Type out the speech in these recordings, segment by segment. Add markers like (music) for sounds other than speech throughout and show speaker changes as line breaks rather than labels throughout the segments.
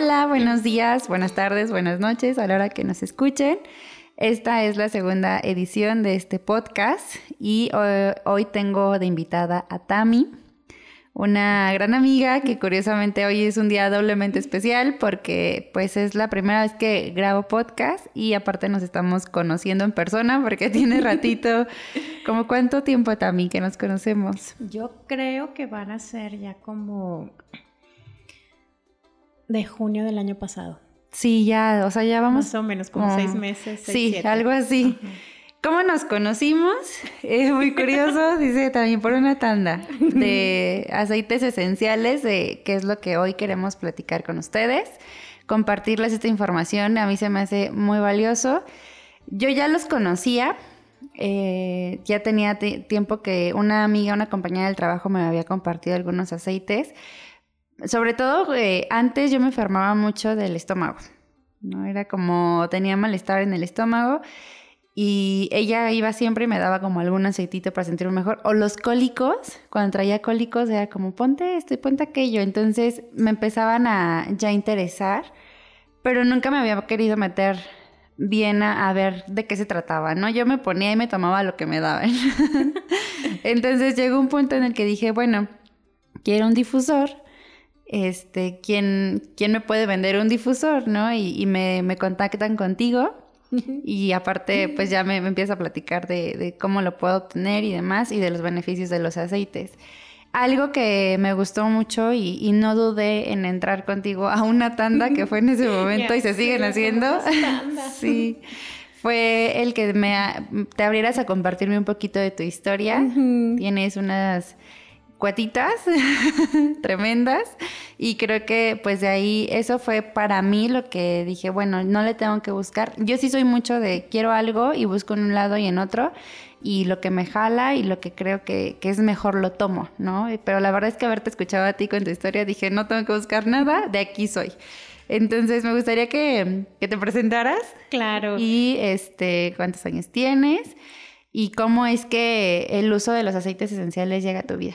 Hola, buenos días, buenas tardes, buenas noches a la hora que nos escuchen. Esta es la segunda edición de este podcast y hoy, hoy tengo de invitada a Tami una gran amiga que curiosamente hoy es un día doblemente especial porque pues es la primera vez que grabo podcast y aparte nos estamos conociendo en persona porque (laughs) tiene ratito, como cuánto tiempo también que nos conocemos.
Yo creo que van a ser ya como de junio del año pasado.
Sí, ya, o sea, ya vamos.
Más o menos, como, seis meses.
sí, algo así. ¿Cómo nos conocimos? Es muy curioso, (laughs) dice también por una tanda de aceites esenciales, de qué es lo que hoy queremos platicar con ustedes, compartirles esta información, a mí se me hace muy valioso. Yo ya los conocía, eh, ya tenía tiempo que una amiga, una compañera del trabajo me había compartido algunos aceites. Sobre todo, eh, antes yo me enfermaba mucho del estómago, ¿no? Era como tenía malestar en el estómago y ella iba siempre y me daba como algún aceitito para sentirme mejor. O los cólicos, cuando traía cólicos era como ponte esto ponte aquello. Entonces me empezaban a ya interesar, pero nunca me había querido meter bien a, ver de qué se trataba, ¿no? Yo me ponía y me tomaba lo que me daban. (laughs) Entonces llegó un punto en el que dije, bueno, quiero un difusor. Este, ¿quién, quién me puede vender un difusor, no? Y, y me, me contactan contigo y aparte, pues ya me, empieza a platicar de, cómo lo puedo obtener y demás, y de los beneficios de los aceites. Algo que me gustó mucho y, no dudé en entrar contigo a una tanda que fue en ese (laughs) momento y se siguen haciendo. (laughs) sí. Fue el que me te abrieras a compartirme un poquito de tu historia. Tienes unas cuatitas (laughs) tremendas y creo que pues de ahí eso fue para mí lo que dije, bueno, no le tengo que buscar. Yo sí soy mucho de quiero algo y busco en un lado y en otro y lo que me jala y lo que creo que, es mejor lo tomo, ¿no? Pero la verdad es que haberte escuchado a ti con tu historia dije, no tengo que buscar nada, de aquí soy. Entonces me gustaría que, que te presentaras.
Claro.
Y este, cuántos años tienes y cómo es que el uso de los aceites esenciales llega a tu vida.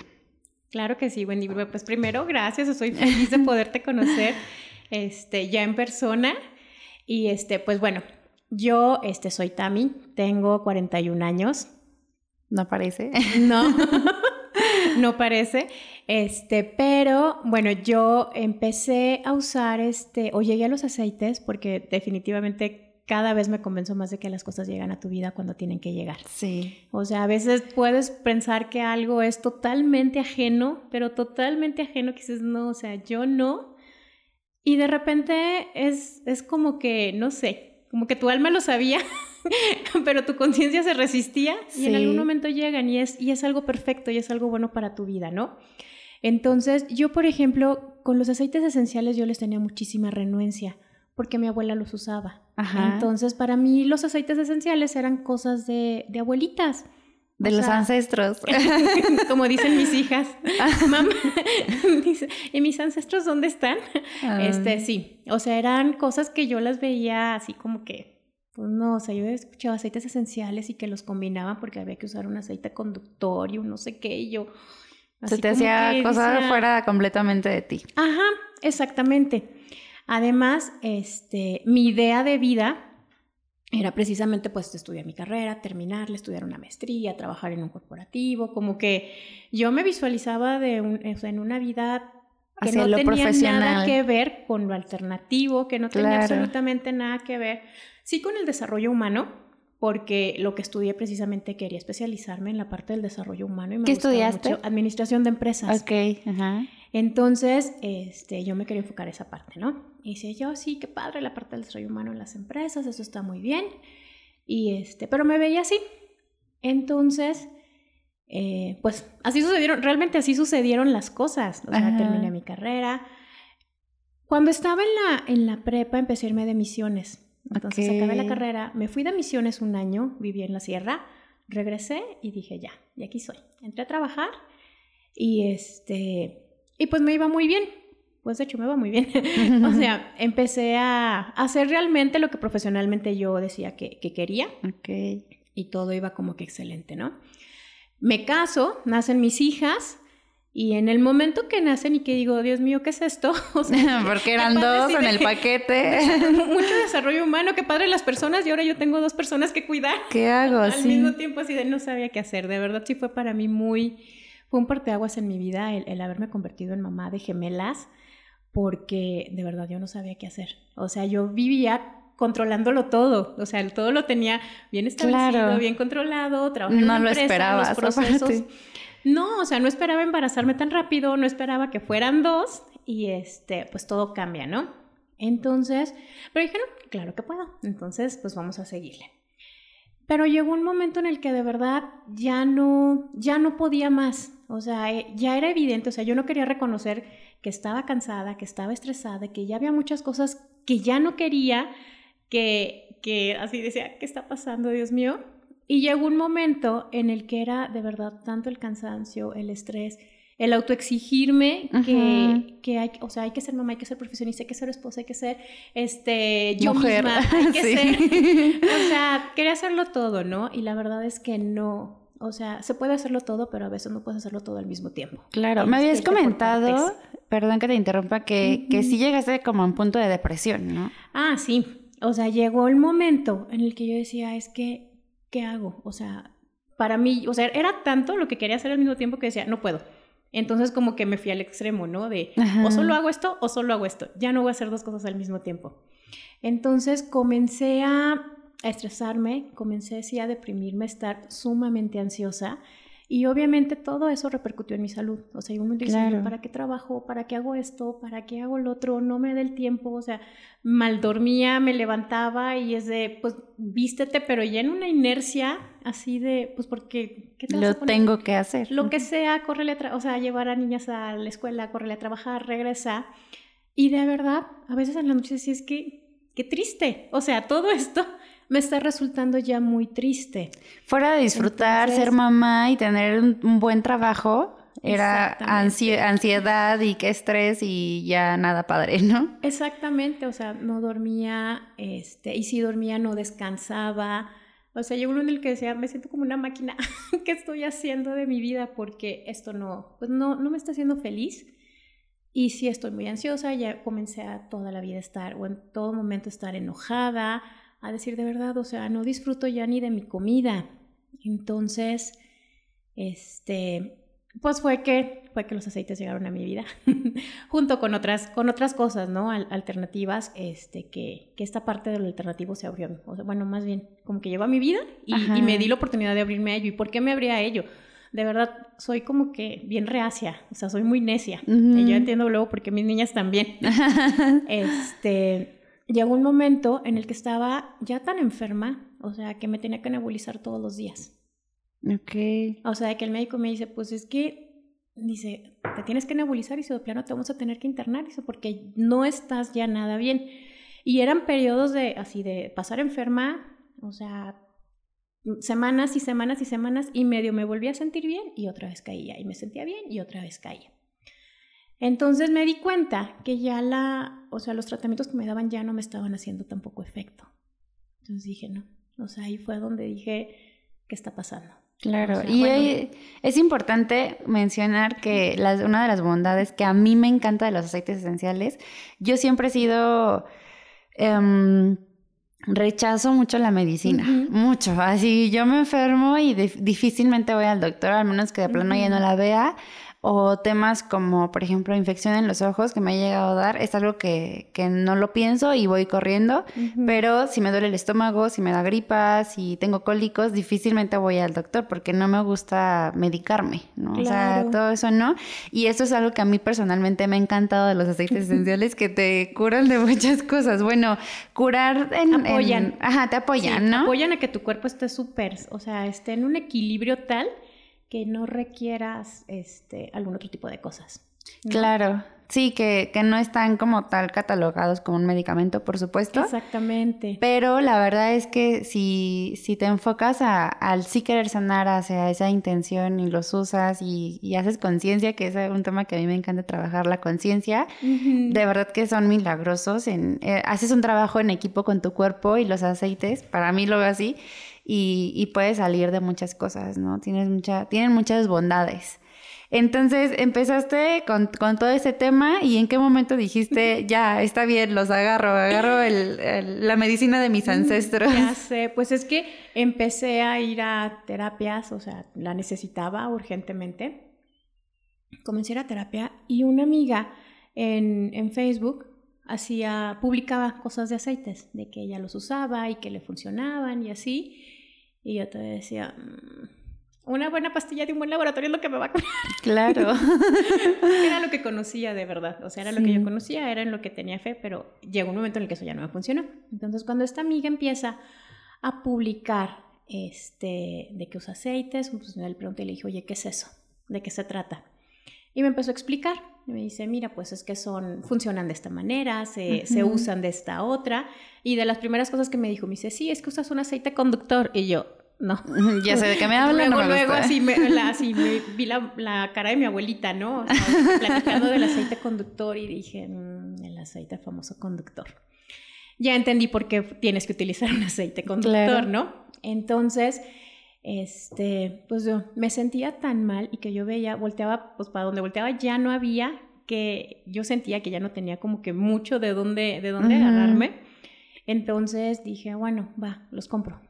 Claro que sí, Wendy. Pues primero, gracias. Estoy (laughs) feliz de poderte conocer este, ya en persona. Y este, pues bueno, yo este, soy Tami, tengo 41 años.
No parece. (laughs)
No, (laughs) no parece. Este, pero bueno, yo empecé a usar este, o llegué a los aceites porque definitivamente cada vez me convenzo más de que las cosas llegan a tu vida cuando tienen que llegar.
Sí.
O sea, a veces puedes pensar que algo es totalmente ajeno, pero totalmente ajeno que dices, no, o sea, yo no. Y de repente es, es como que, no sé, como que tu alma lo sabía, (laughs) pero tu conciencia se resistía y en algún momento llegan y es, y es algo perfecto y es algo bueno para tu vida, ¿no? Entonces, yo, por ejemplo, con los aceites esenciales yo les tenía muchísima renuencia porque mi abuela los usaba. Entonces, para mí los aceites esenciales eran cosas de, abuelitas.
De los ancestros. (laughs)
como dicen mis hijas. (laughs) Mamá, (laughs) dice, ¿y mis ancestros dónde están? Ah. Este, sí. O sea, eran cosas que yo las veía así como que, pues no, o sea, yo escuchaba aceites esenciales y que los combinaban porque había que usar un aceite conductor y un no sé qué, y yo...
Se te hacía cosas fuera completamente de ti.
Ajá, exactamente. Además, este, mi idea de vida era precisamente pues estudiar mi carrera, terminarla, estudiar una maestría, trabajar en un corporativo, como que yo me visualizaba de en una vida que no tenía nada que ver con lo alternativo, que no tenía absolutamente nada que ver, sí con el desarrollo humano, porque lo que estudié precisamente quería especializarme en la parte del desarrollo humano. Y me
¿Qué estudiaste? Mucho
administración de empresas.
Ok, ajá.
Entonces, este, yo me quería enfocar esa parte, ¿no? Y decía yo, sí, qué padre la parte del desarrollo humano en las empresas, eso está muy bien. Y este, pero me veía así. Entonces, eh, pues así sucedieron, realmente así sucedieron las cosas. O sea, terminé mi carrera. Cuando estaba en la, en la prepa empecé a irme de misiones. Entonces acabé la carrera, me fui de misiones un año, viví en la sierra, regresé y dije ya, y aquí soy. Entré a trabajar y este, y pues me iba muy bien. Pues de hecho me iba muy bien. (laughs) o sea, empecé a hacer realmente lo que profesionalmente yo decía que, que quería. Y todo iba como que excelente, ¿no? Me caso, nacen mis hijas Y en el momento que nacen y que digo, Dios mío, ¿qué es esto? (laughs) (laughs)
Porque eran dos en el paquete.
Mucho desarrollo humano, qué padre las personas y ahora yo tengo dos personas que cuidar.
¿Qué hago?
Al mismo tiempo así de no sabía qué hacer. De verdad sí fue para mí muy, fue un parteaguas en mi vida el, el haberme convertido en mamá de gemelas porque de verdad yo no sabía qué hacer. O sea, yo vivía controlándolo todo, o sea, todo lo tenía bien establecido, bien controlado, trabajando no en lo esperaba, los procesos. No, o sea, no esperaba embarazarme tan rápido, no esperaba que fueran dos y este, pues todo cambia, ¿no? Entonces, pero dije, no, claro que puedo. Entonces, pues vamos a seguirle. Pero llegó un momento en el que de verdad ya no, ya no podía más. O sea, eh, ya era evidente, o sea, yo no quería reconocer que estaba cansada, que estaba estresada, que ya había muchas cosas que ya no quería, que, que así decía, ¿qué está pasando, Dios mío? Y llegó un momento en el que era de verdad tanto el cansancio, el estrés, el autoexigirme que, que hay, o sea, hay que ser mamá, hay que ser profesionista, hay que ser esposa, hay que ser este yo Mujer. misma, hay que (laughs) ser, o sea, quería hacerlo todo, ¿no? Y la verdad es que no. O sea, se puede hacerlo todo, pero a veces no puedes hacerlo todo al mismo tiempo.
Claro, me habías comentado, perdón que te interrumpa, que, que sí llegaste como a un punto de depresión, ¿no?
Ah, sí. O sea, llegó el momento en el que yo decía, es que ¿qué hago? O sea, para mí, o sea, era tanto lo que quería hacer al mismo tiempo que decía, no puedo. Entonces como que me fui al extremo, ¿no? De o solo hago esto o solo hago esto. Ya no voy a hacer dos cosas al mismo tiempo. Entonces comencé a, estresarme, comencé sí a deprimirme, a estar sumamente ansiosa y obviamente todo eso repercutió en mi salud. O sea, yo me dije, ¿para qué trabajo? ¿Para qué hago esto? ¿Para qué hago lo otro? No me da el tiempo. O sea, mal dormía, me levantaba y es de, pues, vístete, pero ya en una inercia así de, pues, porque,
¿qué te Lo tengo que hacer.
Lo que sea, córrele a, o sea, llevar a niñas a la escuela, córrele a trabajar, regresa. Y de verdad, a veces en la noche sí es que, qué triste. O sea, todo (laughs) esto me está resultando ya muy triste.
Fuera de disfrutar, ser mamá y tener un, buen trabajo, era ansiedad y qué estrés y ya nada padre, ¿no?
Exactamente, o sea, no dormía, este, y si dormía no descansaba. O sea, llegó uno en el que decía, me siento como una máquina, (laughs) ¿qué estoy haciendo de mi vida? Porque esto no, pues no, no me está haciendo feliz. Y si estoy muy ansiosa, ya comencé a toda la vida estar, o en todo momento estar enojada, a decir de verdad, o sea, no disfruto ya ni de mi comida. Entonces, este, pues fue que, fue que los aceites llegaron a mi vida, (laughs) junto con otras, con otras cosas, ¿no? alternativas, este, que, que, esta parte del alternativo se abrió. O sea, bueno, más bien, como que llegó a mi vida y, y, me di la oportunidad de abrirme a ello. ¿Y por qué me abría a ello? De verdad, soy como que bien reacia, o sea, soy muy necia. Y yo entiendo luego porque mis niñas también. (laughs) este llegó un momento en el que estaba ya tan enferma, o sea, que me tenía que nebulizar todos los días.
Ok.
O sea, que el médico me dice, pues es que, dice, te tienes que nebulizar y si de plano te vamos a tener que internar, dice, porque no estás ya nada bien. Y eran periodos de, así, de pasar enferma, o sea, semanas y semanas y semanas y medio me volví a sentir bien y otra vez caía y me sentía bien y otra vez caía. Entonces me di cuenta que ya la, o sea, los tratamientos que me daban ya no me estaban haciendo tampoco efecto. Entonces dije, no, o sea, ahí fue donde dije, ¿qué está pasando?
Claro, y es importante mencionar que una de las bondades que a mí me encanta de los aceites esenciales, yo siempre he sido... Em, rechazo mucho la medicina, mucho. Así yo me enfermo y difícilmente voy al doctor, al menos que de plano ya no la vea o temas como, por ejemplo, infección en los ojos que me ha llegado a dar, es algo que, que no lo pienso y voy corriendo, pero si me duele el estómago, si me da gripa, si tengo cólicos, difícilmente voy al doctor porque no me gusta medicarme, ¿no? O sea, todo eso no. Y eso es algo que a mí personalmente me ha encantado de los aceites (laughs) esenciales, que te curan de muchas cosas. Bueno, curar en...
Apoyan.
ajá, te apoyan, ¿no?
apoyan a que tu cuerpo esté súper, o sea, esté en un equilibrio tal que no requieras este, algún otro tipo de cosas.
Claro, sí, que, que, no están como tal catalogados como un medicamento, por supuesto.
Exactamente.
Pero la verdad es que si, si te enfocas a, al sí querer sanar hacia esa intención y los usas y, haces conciencia, que es un tema que a mí me encanta trabajar, la conciencia, de verdad que son milagrosos. En, eh, haces un trabajo en equipo con tu cuerpo y los aceites, para mí lo veo así y, y puedes salir de muchas cosas, ¿no? Tienes mucha, tienen muchas bondades. Entonces empezaste con, todo ese tema y en qué momento dijiste, ya, está bien, los agarro, agarro la medicina de mis ancestros.
Ya sé, pues es que empecé a ir a terapias, o sea, la necesitaba urgentemente. Comencé a ir a terapia y una amiga en, en Facebook hacía, publicaba cosas de aceites, de que ella los usaba y que le funcionaban y así. Y yo te decía, mm, una buena pastilla de un buen laboratorio es lo que me va a curar. (laughs)
Claro.
era lo que conocía de verdad. O sea, era lo que yo conocía, era en lo que tenía fe, pero llegó un momento en el que eso ya no me funcionó. Entonces, cuando esta amiga empieza a publicar este, de que usa aceites, pues le pregunté y le dije, oye, ¿qué es eso? ¿De qué se trata? Y me empezó a explicar. Y me dice, mira, pues es que son, funcionan de esta manera, se, se, usan de esta otra. Y de las primeras cosas que me dijo, me dice, sí, es que usas un aceite conductor. Y yo, no.
Ya sé de qué me hablan. (laughs)
Luego, luego así, me, (laughs) así me vi la, la, cara de mi abuelita, ¿no? platicando del aceite conductor y dije, mm, el aceite famoso conductor. Ya entendí por qué tienes que utilizar un aceite conductor, ¿no? Entonces, este, pues yo me sentía tan mal y que yo veía, volteaba, pues para donde volteaba ya no había, que yo sentía que ya no tenía como que mucho de dónde, de dónde agarrarme. Entonces dije, bueno, va, los compro.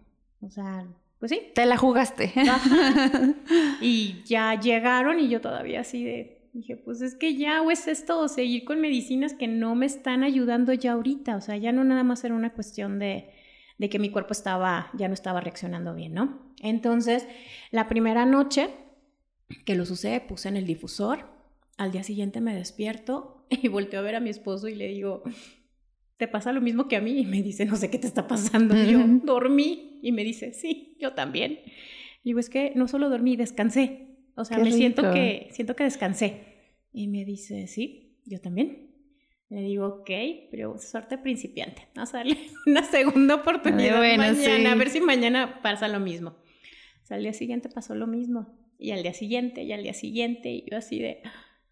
O sea, pues sí.
Te la jugaste. (laughs)
y ya llegaron y yo todavía así de, dije, pues es que ya o es esto seguir con medicinas que no me están ayudando ya ahorita. O sea, ya no nada más era una cuestión de, de que mi cuerpo estaba, ya no estaba reaccionando bien, ¿no? Entonces, la primera noche que los usé, puse en el difusor. Al día siguiente me despierto (laughs) y volteo a ver a mi esposo y le digo, ¿te pasa lo mismo que a mí? Y me dice, no sé qué te está pasando. Y yo, dormí. Y me dice, sí, yo también. Y digo, es que no solo dormí, descansé. O sea, me siento que, siento que descansé. Y me dice, sí, yo también. Le digo, ok, pero suerte principiante. Vamos a darle (laughs) una segunda oportunidad mañana, a ver si mañana pasa lo mismo. O sea, al día siguiente pasó lo mismo. Y al día siguiente, y al día siguiente, y yo así de...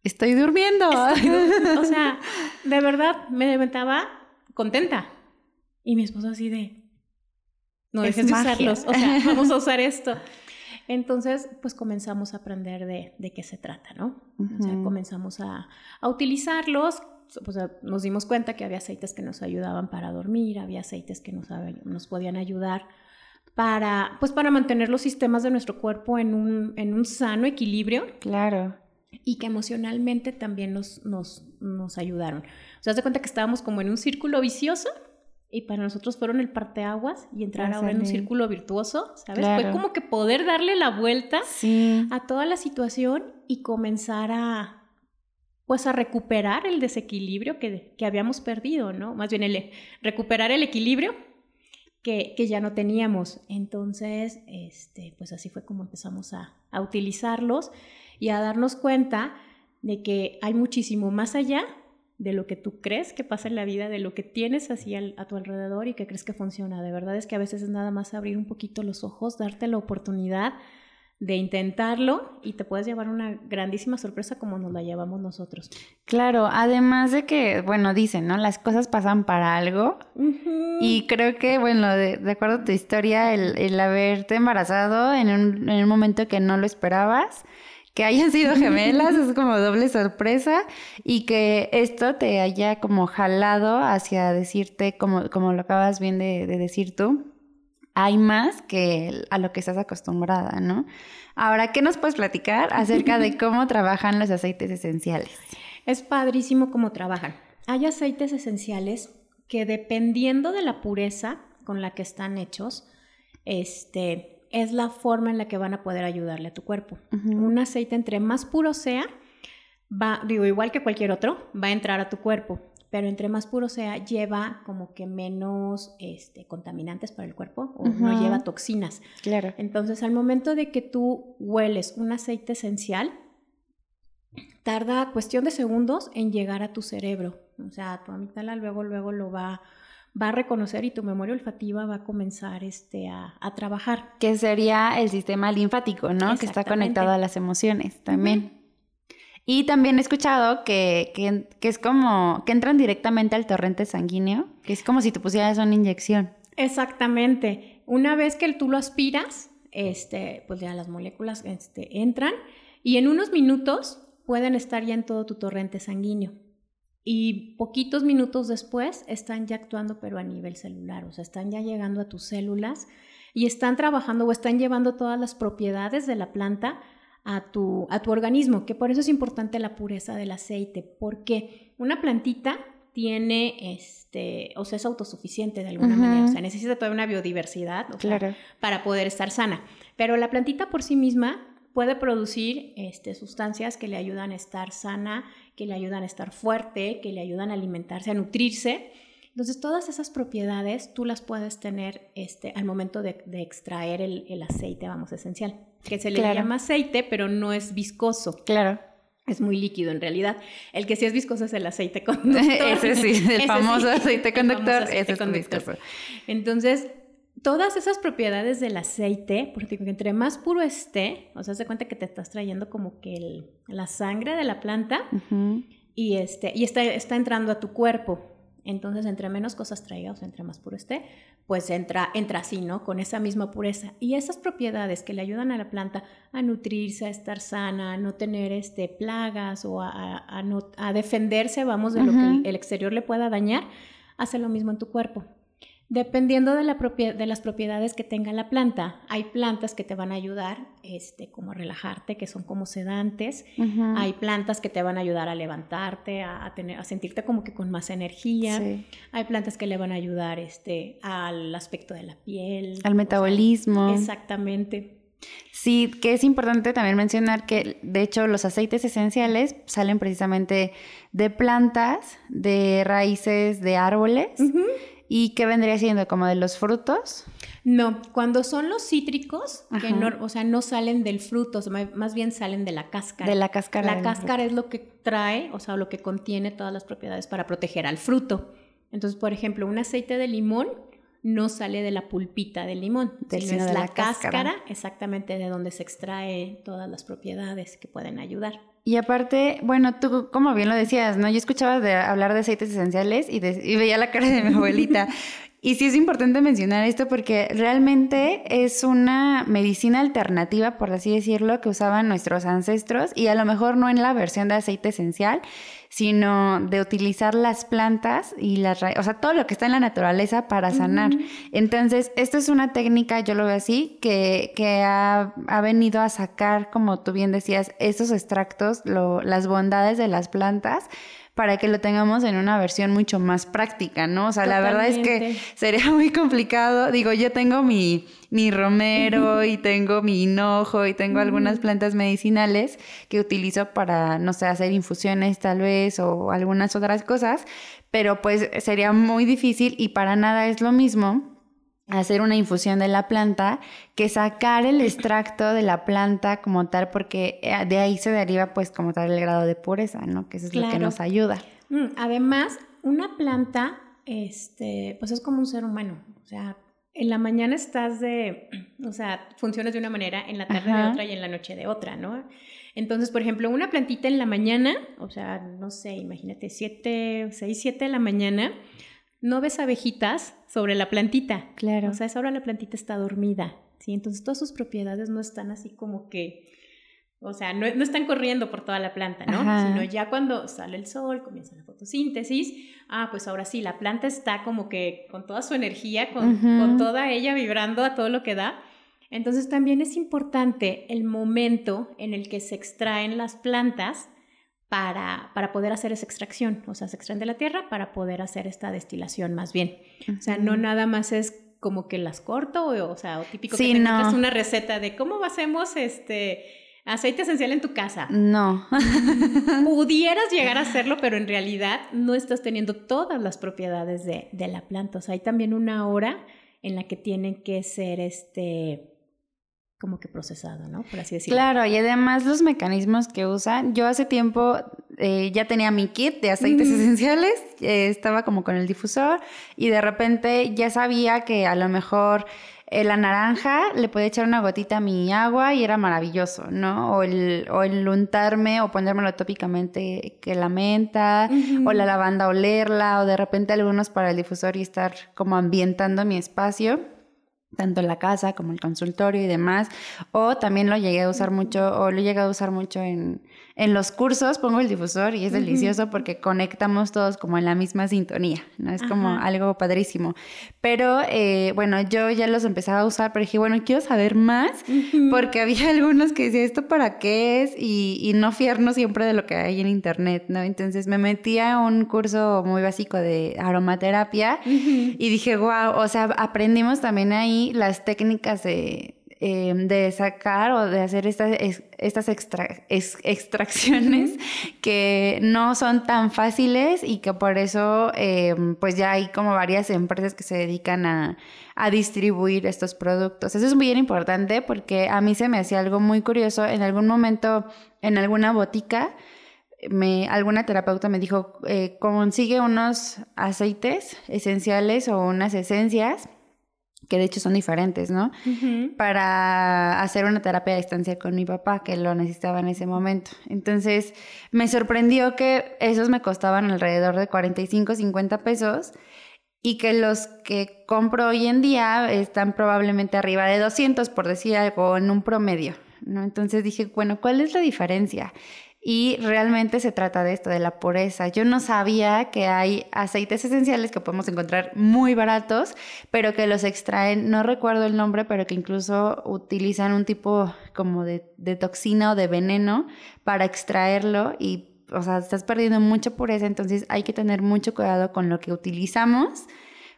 Estoy durmiendo. (laughs)
o sea, de verdad, me levantaba contenta. Y mi esposo así de, no dejes de usarlos, o sea, (laughs) vamos a usar esto. Entonces, pues comenzamos a aprender de, de qué se trata, ¿no? O sea, comenzamos a, a utilizarlos, pues, nos dimos cuenta que había aceites que nos ayudaban para dormir, había aceites que nos, nos podían ayudar para, pues para mantener los sistemas de nuestro cuerpo en un, en un sano equilibrio.
Claro.
Y que emocionalmente también nos, nos, nos ayudaron. O sea, haz de cuenta que estábamos como en un círculo vicioso y para nosotros fueron el parteaguas y entrar ahora en un círculo virtuoso, ¿sabes? Fue como que poder darle la vuelta a toda la situación y comenzar a pues a recuperar el desequilibrio que, que habíamos perdido, ¿no? Más bien el, recuperar el equilibrio que, ya no teníamos. Entonces, este, pues así fue como empezamos a, a utilizarlos y a darnos cuenta de que hay muchísimo más allá de lo que tú crees que pasa en la vida, de lo que tienes así a tu alrededor y que crees que funciona. De verdad es que a veces es nada más abrir un poquito los ojos, darte la oportunidad de intentarlo y te puedes llevar una grandísima sorpresa como nos la llevamos nosotros.
Claro, además de que, bueno, dicen, ¿no? Las cosas pasan para algo. Y creo que, bueno, de, acuerdo a tu historia, el, el haberte embarazado en un, en un momento que no lo esperabas que hayan sido gemelas, (laughs) es como doble sorpresa y que esto te haya como jalado hacia decirte, como, como lo acabas bien de, decir tú, hay más que a lo que estás acostumbrada, ¿no? Ahora, ¿qué nos puedes platicar acerca de (laughs) cómo trabajan los aceites esenciales?
Es padrísimo cómo trabajan. Hay aceites esenciales que dependiendo de la pureza con la que están hechos, este, es la forma en la que van a poder ayudarle a tu cuerpo. Un aceite entre más puro sea, va, digo, igual que cualquier otro, va a entrar a tu cuerpo, pero entre más puro sea, lleva como que menos este, contaminantes para el cuerpo o no lleva toxinas.
Claro.
Entonces, al momento de que tú hueles un aceite esencial, tarda cuestión de segundos en llegar a tu cerebro. O sea, tu amígdala luego, luego lo va va a reconocer y tu memoria olfativa va a comenzar este, a, trabajar.
Que sería el sistema linfático, ¿no? Que está conectado a las emociones también. Y también he escuchado que, que, es como que entran directamente al torrente sanguíneo, que es como si te pusieras una inyección.
Exactamente. Una vez que tú lo aspiras, este, pues ya las moléculas este, entran y en unos minutos pueden estar ya en todo tu torrente sanguíneo. Y poquitos minutos después están ya actuando, pero a nivel celular, o sea, están ya llegando a tus células y están trabajando o están llevando todas las propiedades de la planta a tu, a tu organismo, que por eso es importante la pureza del aceite, porque una plantita tiene, este, o sea, es autosuficiente de alguna manera, o sea, necesita toda una biodiversidad para poder estar sana, pero la plantita por sí misma puede producir este, sustancias que le ayudan a estar sana, que le ayudan a estar fuerte, que le ayudan a alimentarse, a nutrirse. Entonces, todas esas propiedades tú las puedes tener este, al momento de, extraer el, aceite, vamos, esencial, que se le llama aceite, pero no es viscoso.
Claro.
Es muy líquido en realidad. El que sí es viscoso es el aceite (laughs) conductor.
ese sí, el famoso aceite conductor, ese es viscoso.
Entonces, todas esas propiedades del aceite, porque entre más puro esté, o sea, se cuenta que te estás trayendo como que la sangre de la planta y, este, y está, está entrando a tu cuerpo. Entonces, entre menos cosas traiga, o sea, entre más puro esté, pues entra, entra así, ¿no? Con esa misma pureza. Y esas propiedades que le ayudan a la planta a nutrirse, a estar sana, a no tener este, plagas o a, a, defenderse, vamos, de lo que el exterior le pueda dañar, hace lo mismo en tu cuerpo. Dependiendo de, la de, las propiedades que tenga la planta, hay plantas que te van a ayudar este, como a relajarte, que son como sedantes. Hay plantas que te van a ayudar a levantarte, a, tener, a sentirte como que con más energía. Hay plantas que le van a ayudar este, al aspecto de la piel.
Al metabolismo.
exactamente.
Sí, que es importante también mencionar que de hecho los aceites esenciales salen precisamente de plantas, de raíces de árboles. ¿Y qué vendría siendo? ¿Como de los frutos?
No, cuando son los cítricos, que no, o sea, no salen del fruto, más bien salen de la cáscara.
De la cáscara.
La cáscara es lo que trae, o sea, lo que contiene todas las propiedades para proteger al fruto. Entonces, por ejemplo, un aceite de limón no sale de la pulpita del limón, sino es la, cáscara, exactamente de donde se extrae todas las propiedades que pueden ayudar.
Y aparte, bueno, tú como bien lo decías, ¿no? Yo escuchaba de hablar de aceites esenciales y, y veía la cara de mi abuelita. (laughs) Y sí es importante mencionar esto porque realmente es una medicina alternativa, por así decirlo, que usaban nuestros ancestros y a lo mejor no en la versión de aceite esencial, sino de utilizar las plantas y las raíces, o sea, todo lo que está en la naturaleza para sanar. Entonces, esto es una técnica, yo lo veo así, que, que ha, ha, venido a sacar, como tú bien decías, esos extractos, lo, las bondades de las plantas para que lo tengamos en una versión mucho más práctica, ¿no? O sea, la verdad es que sería muy complicado. Digo, yo tengo mi, mi romero y tengo mi hinojo y tengo algunas plantas medicinales que utilizo para, no sé, hacer infusiones tal vez o algunas otras cosas, pero pues sería muy difícil y para nada es lo mismo hacer una infusión de la planta que sacar el extracto de la planta como tal, porque eh, de ahí se deriva pues como tal el grado de pureza, ¿no? Que eso es lo que nos ayuda.
Mm, además, una planta, este, pues es como un ser humano, o sea, en la mañana estás de, (clears throat) o sea, funcionas de una manera, en la tarde de otra y en la noche de otra, ¿no? Entonces, por ejemplo, una plantita en la mañana, o sea, no sé, imagínate, 7, 6, 7 de la mañana, no ves abejitas sobre la plantita.
Claro.
O sea, esa hora la plantita está dormida, ¿sí? Entonces todas sus propiedades no están así como que, o sea, no, están corriendo por toda la planta, ¿no? Sino ya cuando sale el sol, comienza la fotosíntesis, ah, pues ahora sí, la planta está como que con toda su energía, con, con toda ella vibrando a todo lo que da. Entonces también es importante el momento en el que se extraen las plantas para, para, poder hacer esa extracción. O sea, se extraen de la tierra para poder hacer esta destilación más bien. O sea, no nada más es como que las corto, o, o sea, o típico que una receta de cómo hacemos este aceite esencial en tu casa.
No. (laughs)
Pudieras llegar a (laughs) hacerlo, pero en realidad no estás teniendo todas las propiedades de, de la planta. O sea, hay también una hora en la que tienen que ser este como que procesado, ¿no? Por así decirlo.
Claro, y además los mecanismos que usan. Yo hace tiempo eh, ya tenía mi kit de aceites esenciales, eh, estaba como con el difusor y de repente ya sabía que a lo mejor eh, la naranja le podía echar una gotita a mi agua y era maravilloso, ¿no? O el, o el untarme o ponérmelo tópicamente que la menta o la lavanda olerla o de repente algunos para el difusor y estar como ambientando mi espacio tanto la casa como el consultorio y demás, o también lo llegué a usar mucho, o lo he llegado a usar mucho en, en los cursos, pongo el difusor y es delicioso porque conectamos todos como en la misma sintonía, ¿no? Es como algo padrísimo. Pero eh, bueno, yo ya los empezaba a usar, pero dije, bueno, quiero saber más, porque había algunos que decían, ¿esto para qué es? Y, y no fiarnos siempre de lo que hay en internet, ¿no? Entonces me metí a un curso muy básico de aromaterapia y dije, wow, o sea, aprendimos también ahí las técnicas de, em, de sacar o de hacer estas, estas extracciones que no son tan fáciles y que por eso em, pues ya hay como varias empresas que se dedican a, a distribuir estos productos. Eso es muy importante porque a mí se me hacía algo muy curioso. En algún momento, en alguna botica, me, alguna terapeuta me dijo, eh, consigue unos aceites esenciales o unas esencias que de hecho son diferentes, ¿no? Para hacer una terapia a distancia con mi papá, que lo necesitaba en ese momento. Entonces, me sorprendió que esos me costaban alrededor de 45, 50 pesos y que los que compro hoy en día están probablemente arriba de 200, por decir algo, en un promedio, ¿no? Entonces dije, bueno, ¿cuál es la diferencia? Y realmente se trata de esto, de la pureza. Yo no sabía que hay aceites esenciales que podemos encontrar muy baratos, pero que los extraen, no recuerdo el nombre, pero que incluso utilizan un tipo como de, toxina o de veneno para extraerlo y, o sea, estás perdiendo mucha pureza, entonces hay que tener mucho cuidado con lo que utilizamos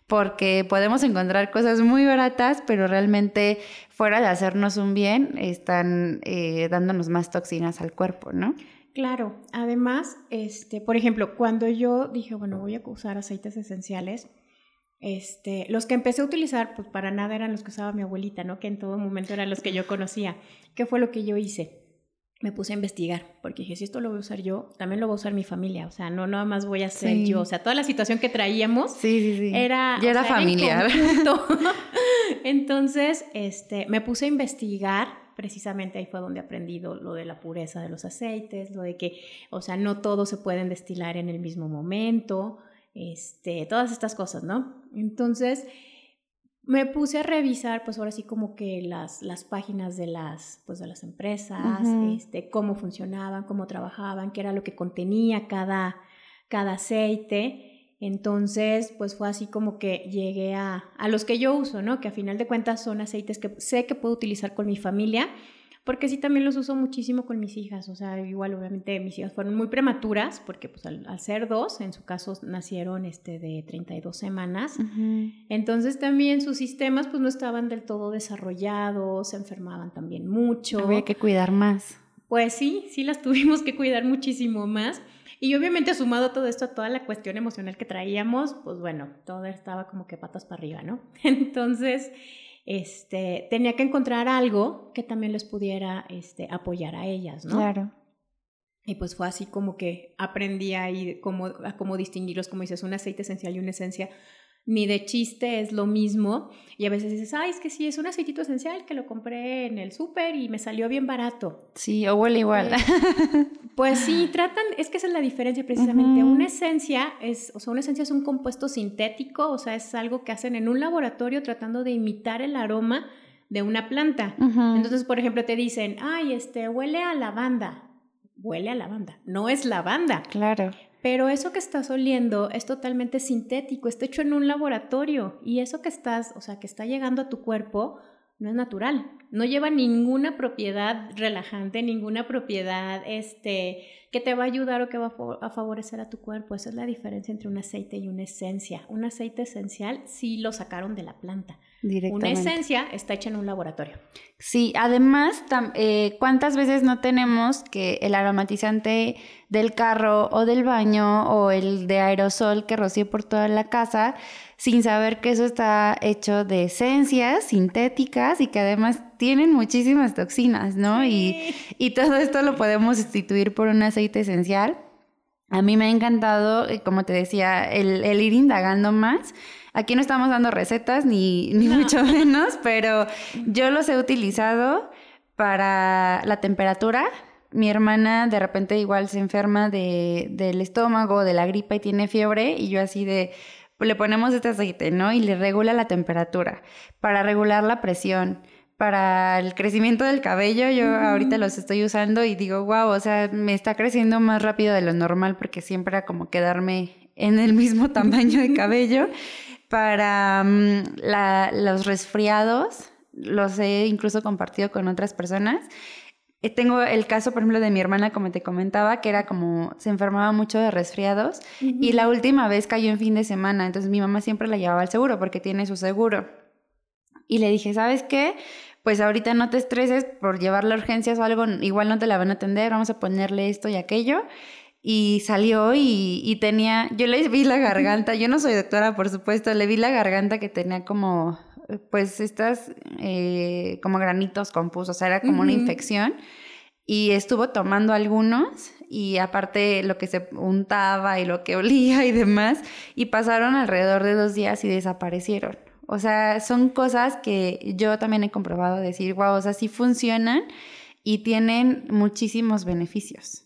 porque podemos encontrar cosas muy baratas, pero realmente fuera de hacernos un bien, están eh, dándonos más toxinas al cuerpo, ¿no?
Claro, además, este, por ejemplo, cuando yo dije, bueno, voy a usar aceites esenciales, este, los que empecé a utilizar, pues para nada eran los que usaba mi abuelita, ¿no? Que en todo momento eran los que yo conocía. ¿Qué fue lo que yo hice? Me puse a investigar, porque dije, si esto lo voy a usar yo, también lo va a usar mi familia, o sea, no nada más voy a ser yo, o sea, toda la situación que traíamos
sí, sí, sí.
era...
Ya era familiar. (laughs)
Entonces, este, me puse a investigar precisamente ahí fue donde aprendí lo de la pureza de los aceites, lo de que, o sea, no todos se pueden destilar en el mismo momento, este, todas estas cosas, ¿no? Entonces, me puse a revisar, pues ahora sí como que las, las páginas de las, pues de las empresas, este, cómo funcionaban, cómo trabajaban, qué era lo que contenía cada, cada aceite. Entonces, pues fue así como que llegué a, a los que yo uso, ¿no? Que a final de cuentas son aceites que sé que puedo utilizar con mi familia, porque sí también los uso muchísimo con mis hijas, o sea, igual obviamente mis hijas fueron muy prematuras, porque pues al, ser dos, en su caso nacieron este de 32 semanas, entonces también sus sistemas pues no estaban del todo desarrollados, se enfermaban también mucho.
Había que cuidar más.
Pues sí, sí las (laughs) tuvimos que cuidar muchísimo más. Y obviamente sumado todo esto a toda la cuestión emocional que traíamos, pues bueno, todo estaba como que patas para arriba, ¿no? (laughs) Entonces, este, tenía que encontrar algo que también les pudiera este, apoyar a ellas, ¿no?
Claro.
Y pues fue así como que aprendí ahí cómo, a cómo distinguirlos, como dices, un aceite esencial y una esencia ni de chiste es lo mismo. Y a veces dices, ay, es que sí, es un aceitito esencial que lo compré en el súper y me salió bien barato.
Sí, o huele igual.
Eh, (laughs) pues sí, tratan, es que esa es la diferencia precisamente. Una esencia es, o sea, una esencia es un compuesto sintético, o sea, es algo que hacen en un laboratorio tratando de imitar el aroma de una planta. Entonces, por ejemplo, te dicen, ay, este, huele a lavanda. Huele a lavanda. No es lavanda.
Claro.
Pero eso que estás oliendo es totalmente sintético, está hecho en un laboratorio y eso que estás, o sea, que está llegando a tu cuerpo, no es natural. No lleva ninguna propiedad relajante, ninguna propiedad este, que te va a ayudar o que va a favorecer a tu cuerpo. Esa es la diferencia entre un aceite y una esencia. Un aceite esencial sí lo sacaron de la planta. Una esencia está hecha en un laboratorio.
Sí, además, eh, ¿cuántas veces no tenemos que el aromatizante del carro o del baño o el de aerosol que rocíe por toda la casa sin saber que eso está hecho de esencias sintéticas y que además tienen muchísimas toxinas, ¿no? Y, y todo esto lo podemos sustituir por un aceite esencial. A mí me ha encantado, eh, como te decía, el, el ir indagando más Aquí no estamos dando recetas ni, (laughs) mucho (laughs) menos, pero yo los he utilizado para la temperatura. Mi hermana de repente igual se enferma de, del estómago, de la gripa y tiene fiebre y yo así de, le ponemos este aceite, ¿no? Y le regula la temperatura, para regular la presión, para el crecimiento del cabello. Yo ahorita los estoy usando y digo, wow, o sea, me está creciendo más rápido de lo normal porque siempre era como quedarme en el mismo (laughs) tamaño de cabello. Para mm, los resfriados, los he incluso compartido con otras personas. Eh, tengo el caso, por ejemplo, de mi hermana, como te comentaba, que era como, se enfermaba mucho de resfriados y la última vez cayó en fin de semana, entonces mi mamá siempre la llevaba al seguro porque tiene su seguro. Y le dije, ¿sabes qué? Pues ahorita no te estreses por llevarle urgencias o algo, igual no te la van a atender, vamos a ponerle esto y aquello. Y salió y, y tenía, yo le vi la garganta, yo no soy doctora, por supuesto, le vi la garganta que tenía como pues estas eh, como granitos compus, o sea, era como una infección. Y estuvo tomando algunos y aparte lo que se untaba y lo que (laughs) olía y demás, y pasaron alrededor de dos días y desaparecieron. O sea, son cosas que yo también he comprobado decir, wow, o sea, sí funcionan y tienen muchísimos beneficios.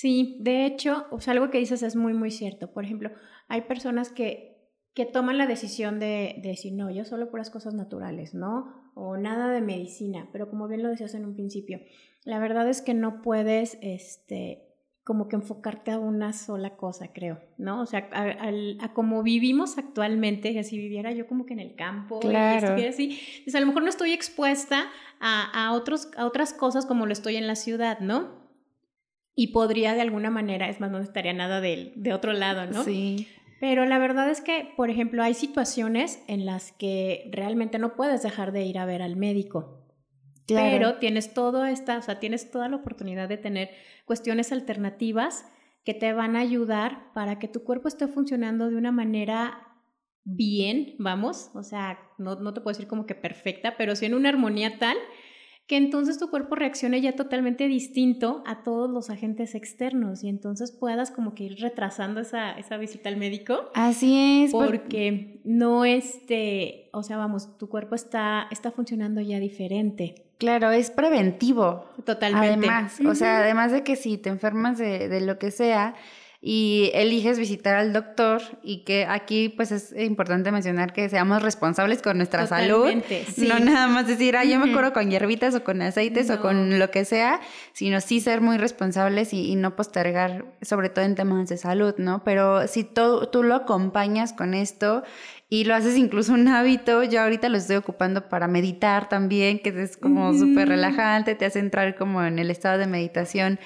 Sí, de hecho, o sea, algo que dices es muy, muy cierto. Por ejemplo, hay personas que que toman la decisión de, decir, no, yo solo puras cosas naturales, ¿no? O nada de medicina, pero como bien lo decías en un principio, la verdad es que no puedes, este, como que enfocarte a una sola cosa, creo, ¿no? O sea, a, como vivimos actualmente, que si viviera yo como que en el campo, claro. y así, pues a lo mejor no estoy expuesta a, otros, a otras cosas como lo estoy en la ciudad, ¿no? Y podría de alguna manera, es más, no estaría nada de, de otro lado, ¿no?
Sí.
Pero la verdad es que, por ejemplo, hay situaciones en las que realmente no puedes dejar de ir a ver al médico. Pero tienes todo esta, o sea, tienes toda la oportunidad de tener cuestiones alternativas que te van a ayudar para que tu cuerpo esté funcionando de una manera bien, vamos, o sea, no, no te puedo decir como que perfecta, pero sí en una armonía tal que entonces tu cuerpo reaccione ya totalmente distinto a todos los agentes externos y entonces puedas como que ir retrasando esa, esa visita al médico.
Así es.
Porque no este, o sea, vamos, tu cuerpo está, está funcionando ya diferente.
Claro, es preventivo.
Totalmente.
Además, o sea, además de que si te enfermas de, de lo que sea, y eliges visitar al doctor y que aquí pues es importante mencionar que seamos responsables con nuestra salud. No nada más decir, ah, yo me curo con hierbitas o con aceites o con lo que sea, sino sí ser muy responsables y, no postergar, sobre todo en temas de salud, ¿no? Pero si tú lo acompañas con esto y lo haces incluso un hábito. Yo ahorita lo estoy ocupando para meditar también, que es como súper relajante, te hace entrar como en el estado de meditación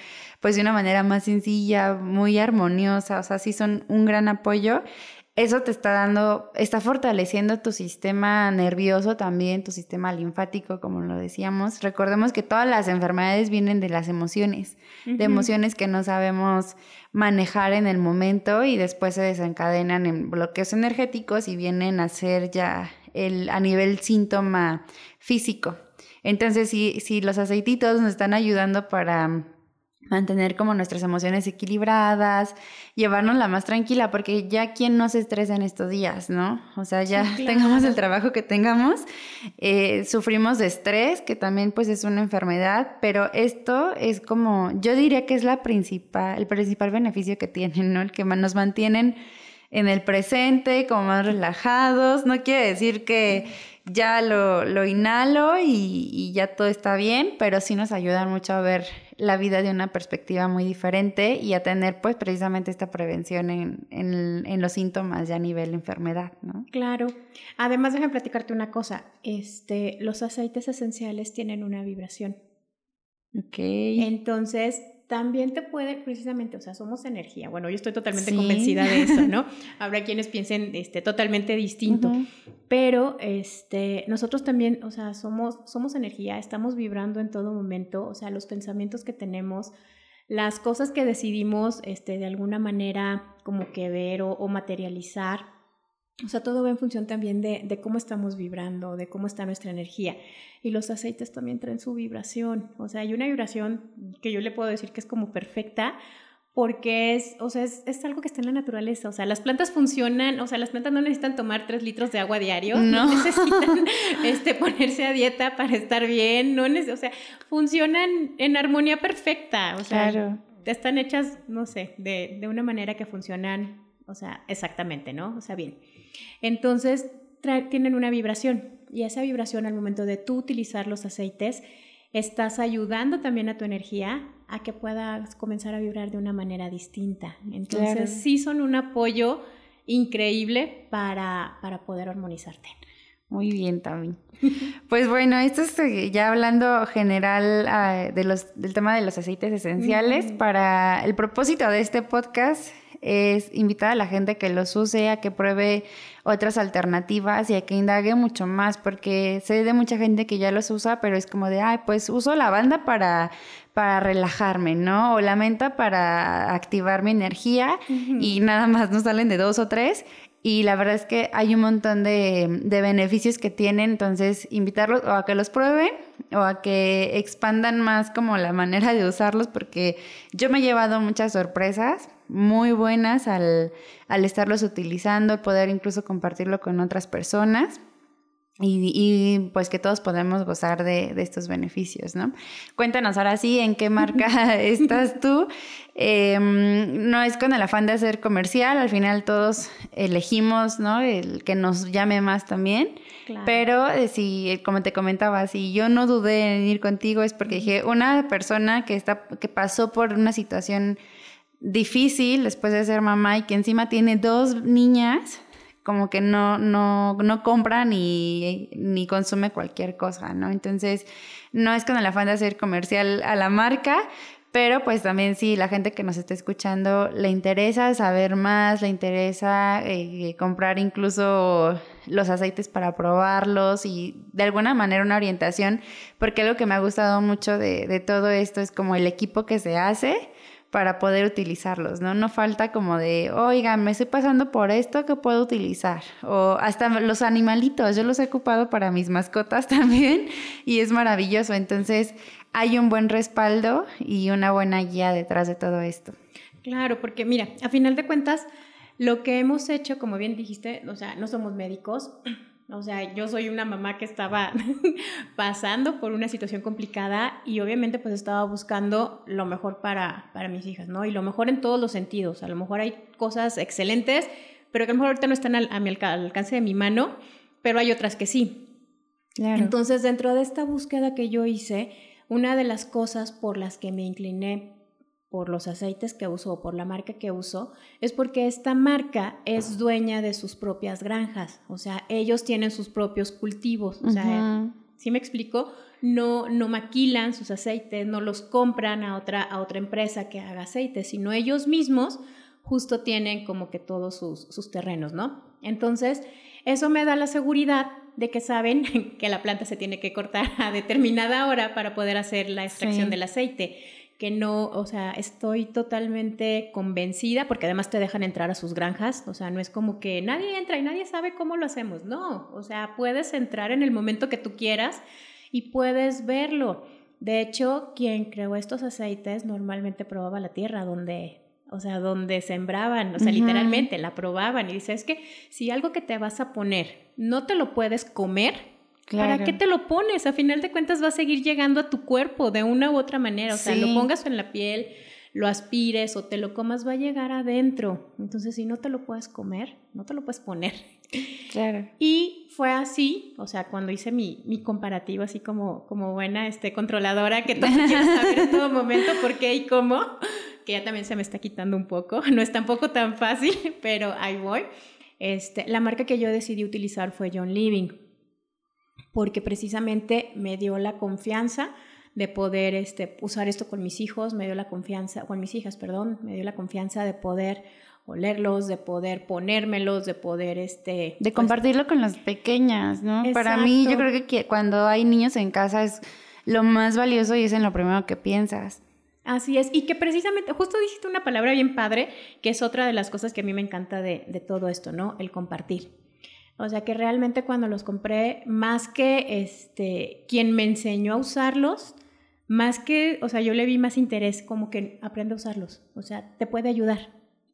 pues de una manera más sencilla, muy armoniosa, o sea, sí son un gran apoyo. Eso te está dando, está fortaleciendo tu sistema nervioso también, tu sistema linfático, como lo decíamos. Recordemos que todas las enfermedades vienen de las emociones, de emociones que no sabemos manejar en el momento y después se desencadenan en bloqueos energéticos y vienen a ser ya el, a nivel síntoma físico. Entonces, si, si los aceititos nos están ayudando para mantener como nuestras emociones equilibradas, llevarnos la más tranquila, porque ya quien no se estresa en estos días, ¿no? O sea, ya (laughs) tengamos el trabajo que tengamos, eh, sufrimos de estrés, que también pues es una enfermedad, pero esto es como, yo diría que es la principal, el principal beneficio que tienen, ¿no? El que nos mantienen en el presente, como más relajados, no quiere decir que ya lo, lo inhalo y, y, ya todo está bien, pero sí nos ayudan mucho a ver la vida de una perspectiva muy diferente y a tener pues precisamente esta prevención en, en, los síntomas ya a nivel enfermedad, ¿no?
Claro. Además, déjame platicarte una cosa. Este, los aceites esenciales tienen una vibración.
Ok.
Entonces, también te puede, precisamente, o sea, somos energía. Bueno, yo estoy totalmente convencida de eso, ¿no? (laughs) Habrá quienes piensen este, totalmente distinto, pero este, nosotros también, o sea, somos, somos energía, estamos vibrando en todo momento, o sea, los pensamientos que tenemos, las cosas que decidimos este, de alguna manera como que ver o materializar, o sea, todo va en función también de, de, cómo estamos vibrando, de cómo está nuestra energía. Y los aceites también traen su vibración. O sea, hay una vibración que yo le puedo decir que es como perfecta porque es, o sea, es, es, algo que está en la naturaleza. O sea, las plantas funcionan, o sea, las plantas no necesitan tomar tres litros de agua diario, no, (laughs) necesitan (laughs) este, ponerse a dieta para estar bien, no o sea, funcionan en armonía perfecta. O sea, están hechas, no sé, de, de una manera que funcionan O sea, exactamente, ¿no? O sea, bien. Entonces, tienen una vibración y esa vibración al momento de tú utilizar los aceites, estás ayudando también a tu energía a que puedas comenzar a vibrar de una manera distinta. Entonces, sí son un apoyo increíble para, para poder armonizarte.
Muy bien, también. (laughs) Pues bueno, esto es eh, ya hablando general ah, de los, del tema de los aceites esenciales. Para el propósito de este podcast es invitar a la gente que los use, a que pruebe otras alternativas y a que indague mucho más, porque sé de mucha gente que ya los usa, pero es como de, ay, pues uso la banda para, para relajarme, ¿no? O la menta para activar mi energía y nada más no salen de dos o tres y la verdad es que hay un montón de, beneficios que tienen, entonces invitarlos o a que los prueben o a que expandan más como la manera de usarlos, porque yo me he llevado muchas sorpresas muy buenas al, al estarlos utilizando, poder incluso compartirlo con otras personas. Y, pues que todos podemos gozar de, estos beneficios, ¿no? Cuéntanos ahora sí en qué marca (laughs) (laughs) estás tú. Em, no es con el afán de hacer comercial, al final todos elegimos, ¿no? El que nos llame más también. Pero eh, si, como te comentaba, si yo no dudé en ir contigo es porque dije, una persona que, está, que pasó por una situación difícil después de ser mamá y que encima tiene dos niñas, como que no, no, no compra ni, ni consume cualquier cosa, ¿no? Entonces, no es con el afán de hacer comercial a la marca, pero pues también si la gente que nos está escuchando le interesa saber más, le interesa eh, comprar incluso los aceites para probarlos y de alguna manera una orientación, porque algo que me ha gustado mucho de, de todo esto es como el equipo que se hace para poder utilizarlos, ¿no? No falta como de, oigan, me estoy pasando por esto que puedo utilizar. O hasta los animalitos, yo los he ocupado para mis mascotas (laughs) también y es maravilloso. Entonces hay un buen respaldo y una buena guía detrás de todo esto.
Claro, porque mira, a final de cuentas, lo que hemos hecho, como bien dijiste, o sea, no somos médicos, o sea, yo soy una mamá que estaba (laughs) pasando por una situación complicada y obviamente pues estaba buscando lo mejor para, para mis hijas, ¿no? Y lo mejor en todos los sentidos. A lo mejor hay cosas excelentes, pero que a lo mejor ahorita no están al, a mi alcance de mi mano, pero hay otras que sí. Claro. Entonces, dentro de esta búsqueda que yo hice, una de las cosas por las que me incliné por los aceites que uso o por la marca que uso, es porque esta marca es dueña de sus propias granjas, o sea, ellos tienen sus propios cultivos, o sea, ¿sí me explico? No, no maquilan sus aceites, no los compran a otra, a otra empresa que haga aceites, sino ellos mismos justo tienen como que todos sus, sus terrenos, ¿no? Entonces, eso me da la seguridad de que saben (laughs) que la planta se tiene que cortar a determinada hora para poder hacer la extracción del aceite que no, o sea, estoy totalmente convencida, porque además te dejan entrar a sus granjas, o sea, no es como que nadie entra y nadie sabe cómo lo hacemos, no, o sea, puedes entrar en el momento que tú quieras y puedes verlo. De hecho, quien creó estos aceites normalmente probaba la tierra donde, o sea, donde sembraban, o sea, literalmente la probaban y dice, es que si algo que te vas a poner no te lo puedes comer, ¿Para qué te lo pones? A final de cuentas va a seguir llegando a tu cuerpo de una u otra manera. O sea, lo pongas en la piel, lo aspires o te lo comas, va a llegar adentro. Entonces, si no te lo puedes comer, no te lo puedes poner.
Claro.
Y fue así, o sea, cuando hice mi, mi comparativo, así como, como buena este, controladora, que todo (laughs) quieres saber en todo momento por qué y cómo, que ya también se me está quitando un poco. (laughs) No es tampoco tan fácil, (laughs) pero ahí voy. Este, la marca que yo decidí utilizar fue John Living porque precisamente me dio la confianza de poder este, usar esto con mis hijos, me dio la confianza, con mis hijas, perdón, me dio la confianza de poder olerlos, de poder ponérmelos, de poder este...
De pues compartirlo con las pequeñas, ¿no? Para mí yo creo que cuando hay niños en casa es lo más valioso y es en lo primero que piensas.
Así es, y que precisamente, justo dijiste una palabra bien padre, que es otra de las cosas que a mí me encanta de, de todo esto, ¿no? El compartir. O sea que realmente cuando los compré, más que este, quien me enseñó a usarlos, más que, o sea, yo le vi más interés como que aprende a usarlos. O sea, te puede ayudar.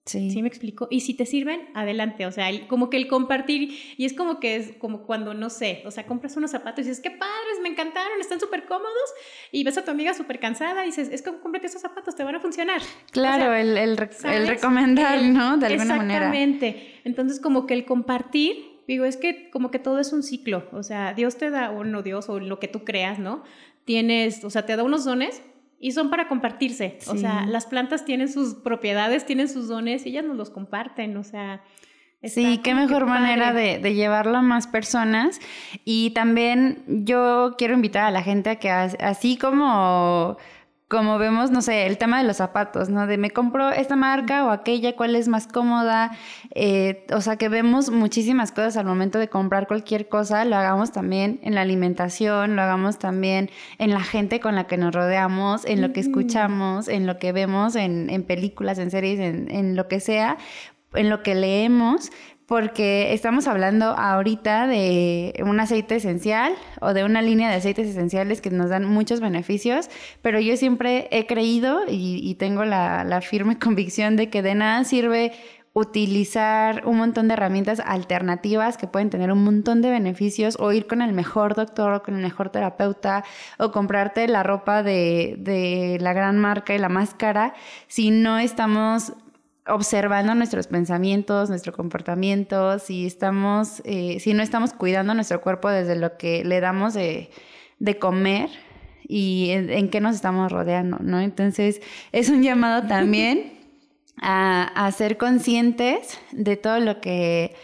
Sí. ¿Sí me explico? Y si te sirven, adelante. O sea, como que el compartir, y es como que es como cuando, no sé, o sea, compras unos zapatos y dices, qué padres, me encantaron, están súper cómodos, y ves a tu amiga súper cansada y dices, es como cómprate esos zapatos, te van a funcionar.
Claro, el, el, el, recomendar, ¿no? De alguna manera.
Exactamente. Entonces, como que el compartir, digo, es que como que todo es un ciclo. O sea, Dios te da, o no Dios, o lo que tú creas, ¿no? Tienes, o sea, te da unos dones y son para compartirse. O sea, las plantas tienen sus propiedades, tienen sus dones y ellas nos los comparten. O sea,
Sí, qué mejor manera de, de, llevarlo a más personas. Y también yo quiero invitar a la gente a que así como como vemos, no sé, el tema de los zapatos, ¿no? De me compro esta marca o aquella, cuál es más cómoda. Eh, o sea, que vemos muchísimas cosas al momento de comprar cualquier cosa, lo hagamos también en la alimentación, lo hagamos también en la gente con la que nos rodeamos, en lo que escuchamos, en lo que vemos en, en películas, en series, en, en lo que sea, en lo que leemos, porque estamos hablando ahorita de un aceite esencial o de una línea de aceites esenciales que nos dan muchos beneficios, pero yo siempre he creído y, tengo la, firme (laughs) convicción de que de nada sirve utilizar un montón de herramientas alternativas que pueden tener un montón de beneficios o ir con el mejor doctor o con el mejor terapeuta o comprarte la ropa de, de la gran marca y la más cara si no estamos observando nuestros pensamientos, nuestro comportamiento, si estamos, eh, si no estamos cuidando nuestro cuerpo desde lo que le damos de, comer y en, qué nos estamos rodeando, ¿no? Entonces, es un llamado también (laughs) a, a ser conscientes de todo lo que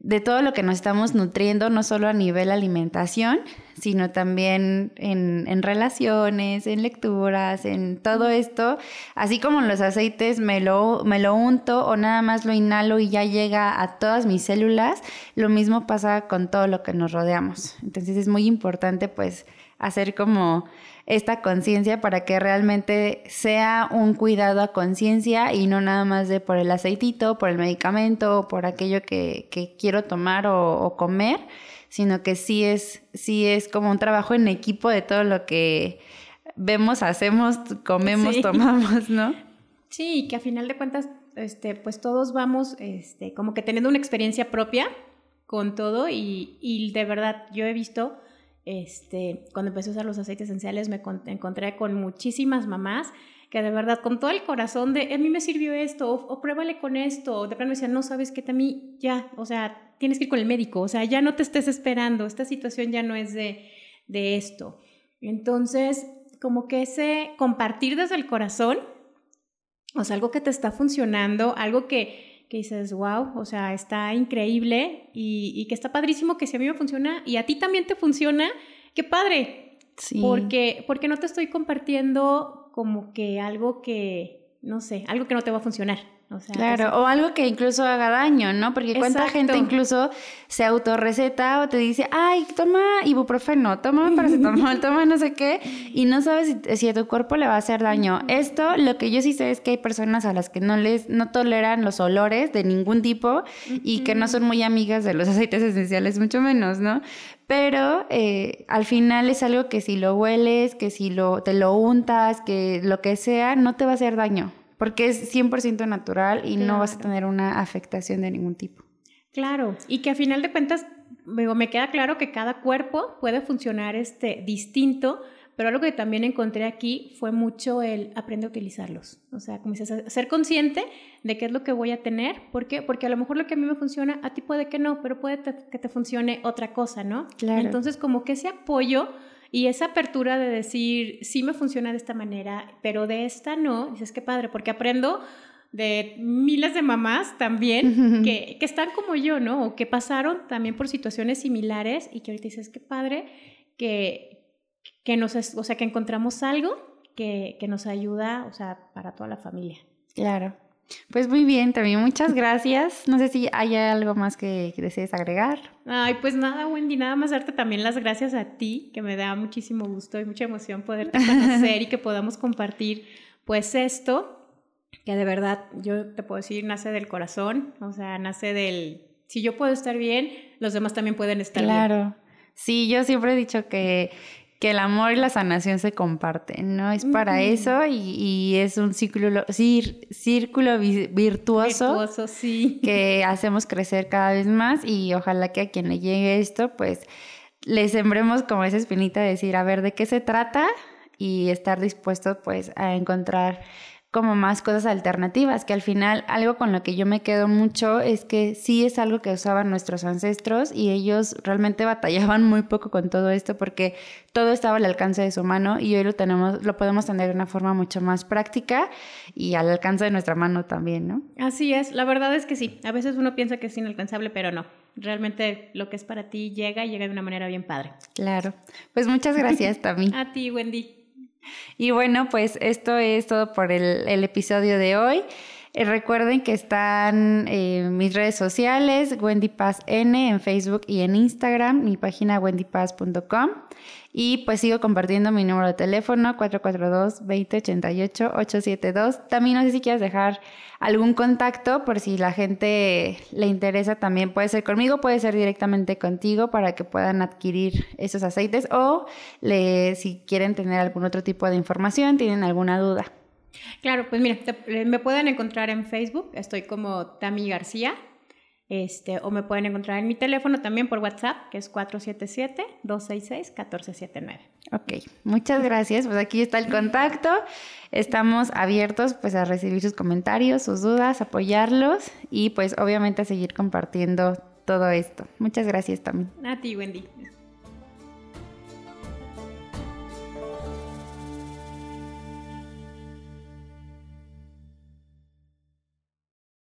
de todo lo que nos estamos nutriendo, no solo a nivel alimentación, sino también en, relaciones, en lecturas, en todo esto. Así como los aceites me lo, me lo unto o nada más lo inhalo y ya llega a todas mis células, lo mismo pasa con todo lo que nos rodeamos. Entonces es muy importante pues hacer como esta conciencia para que realmente sea un cuidado a conciencia y no nada más de por el aceitito, por el medicamento, o por aquello que, quiero tomar o, comer, sino que sí es, sí es como un trabajo en equipo de todo lo que vemos, hacemos, comemos, tomamos, ¿no?
Sí, que a final de cuentas, este, pues todos vamos este, como que teniendo una experiencia propia con todo y, y de verdad yo he visto este, cuando empecé a usar los aceites esenciales me encontré con muchísimas mamás que de verdad con todo el corazón de a mí me sirvió esto o, pruébale con esto o de pronto me decían no sabes que a mí ya o sea tienes que ir con el médico o sea ya no te estés esperando esta situación ya no es de, de esto entonces como que ese compartir desde el corazón o sea algo que te está funcionando algo que que dices, wow, o sea, está increíble y, que está padrísimo que si a mí me funciona y a ti también te funciona, qué padre. Sí. Porque, porque no te estoy compartiendo como que algo que, no sé, algo que no te va a funcionar
claro, o algo que incluso haga daño, ¿no? Porque cuánta gente incluso se autorreceta o te dice, ay, toma ibuprofeno, toma paracetamol, (laughs) toma no sé qué, y no sabes si, a tu cuerpo le va a hacer daño. Esto, lo que yo sí sé es que hay personas a las que no les, no toleran los olores de ningún tipo y que no son muy amigas de los (laughs) aceites esenciales, mucho menos, ¿no? Pero eh, al final es algo que si lo hueles, que si lo, te lo untas, que lo que sea, no te va a hacer daño porque es 100% natural y no vas a tener una afectación de ningún tipo.
Claro, y que a final de cuentas me queda claro que cada cuerpo puede funcionar este, distinto, pero algo que también encontré aquí fue mucho el aprender a utilizarlos. O sea, como dices, ser consciente de qué es lo que voy a tener. ¿Por qué? Porque a lo mejor lo que a mí me funciona, a ti puede que no, pero puede que te funcione otra cosa, ¿no? Claro. Entonces, como que ese apoyo y esa apertura de decir, sí me funciona de esta manera, pero de esta no, dices, qué padre, porque aprendo de miles de mamás también que, que, están como yo, ¿no? O que pasaron también por situaciones similares y que ahorita dices, qué padre que, que nos, o sea, que encontramos algo que, que nos ayuda, o sea, para toda la familia.
Claro. Pues muy bien, también muchas gracias. No sé si hay algo más que, desees agregar.
Ay, pues nada, Wendy, nada más darte también las gracias a ti, que me da muchísimo gusto y mucha emoción poderte conocer y que podamos compartir pues esto, que de verdad yo te puedo decir nace del corazón, o sea, nace del, si yo puedo estar bien, los demás también pueden estar
bien. Claro. Sí, yo siempre he dicho que que el amor y la sanación se comparten, ¿no? Es para eso y, es un círculo, círculo virtuoso,
virtuoso sí.
que hacemos crecer cada vez más y ojalá que a quien le llegue esto, pues le sembremos como esa espinita de decir, a ver, ¿de qué se trata? Y estar dispuesto pues a encontrar como más cosas alternativas, que al final algo con lo que yo me quedo mucho es que sí es algo que usaban nuestros ancestros y ellos realmente (laughs) batallaban muy poco con todo esto porque todo estaba al alcance de su mano y hoy lo tenemos lo podemos tener de una forma mucho más práctica y al alcance de nuestra mano también, ¿no?
Así es, la verdad es que sí, a veces uno piensa que es inalcanzable, pero no. Realmente lo que es para ti llega y llega de una manera bien padre.
Claro. Pues muchas gracias, (laughs) también
a ti, Wendy.
Y bueno, pues esto es todo por el, episodio de hoy. Eh, recuerden que están eh, mis redes sociales, Wendy Paz N en Facebook y en Instagram, mi página wendypaz.com. Y pues sigo compartiendo mi número de teléfono 442-2088-872. También no sé si quieres dejar algún contacto por si la gente le interesa también. Puede ser conmigo, puede ser directamente contigo para que puedan adquirir esos aceites o le, si quieren tener algún otro tipo de información, tienen alguna duda.
Claro, pues mira, me pueden encontrar en Facebook, estoy como Tami García, este, o me pueden encontrar en mi teléfono también por WhatsApp, que es 477-266-1479.
Ok, muchas gracias. Pues aquí está el contacto. Estamos abiertos pues a recibir sus comentarios, sus dudas, apoyarlos y pues obviamente a seguir compartiendo todo esto. Muchas gracias también.
A ti, Wendy.